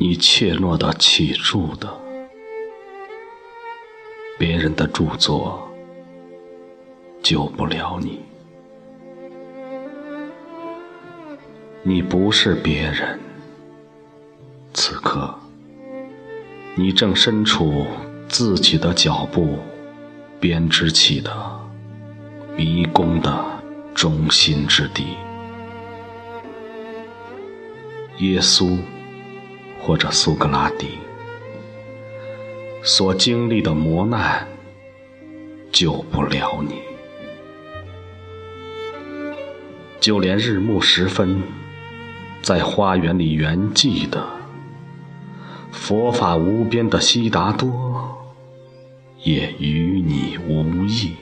你怯懦的起注的，别人的著作救不了你。你不是别人，此刻你正身处自己的脚步编织起的迷宫的中心之地。耶稣或者苏格拉底所经历的磨难救不了你，就连日暮时分。在花园里圆寂的佛法无边的悉达多，也与你无异。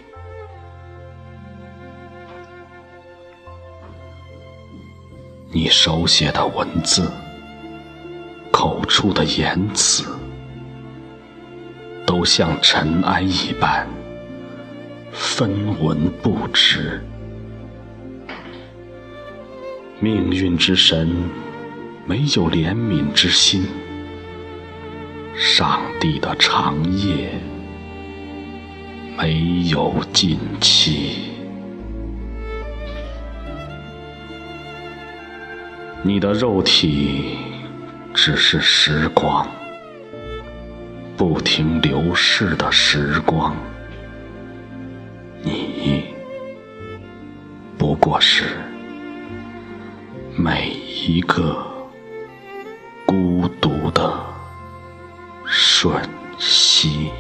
你手写的文字，口出的言辞，都像尘埃一般，分文不值。命运之神没有怜悯之心，上帝的长夜没有尽期。你的肉体只是时光，不停流逝的时光，你不过是。每一个孤独的瞬息。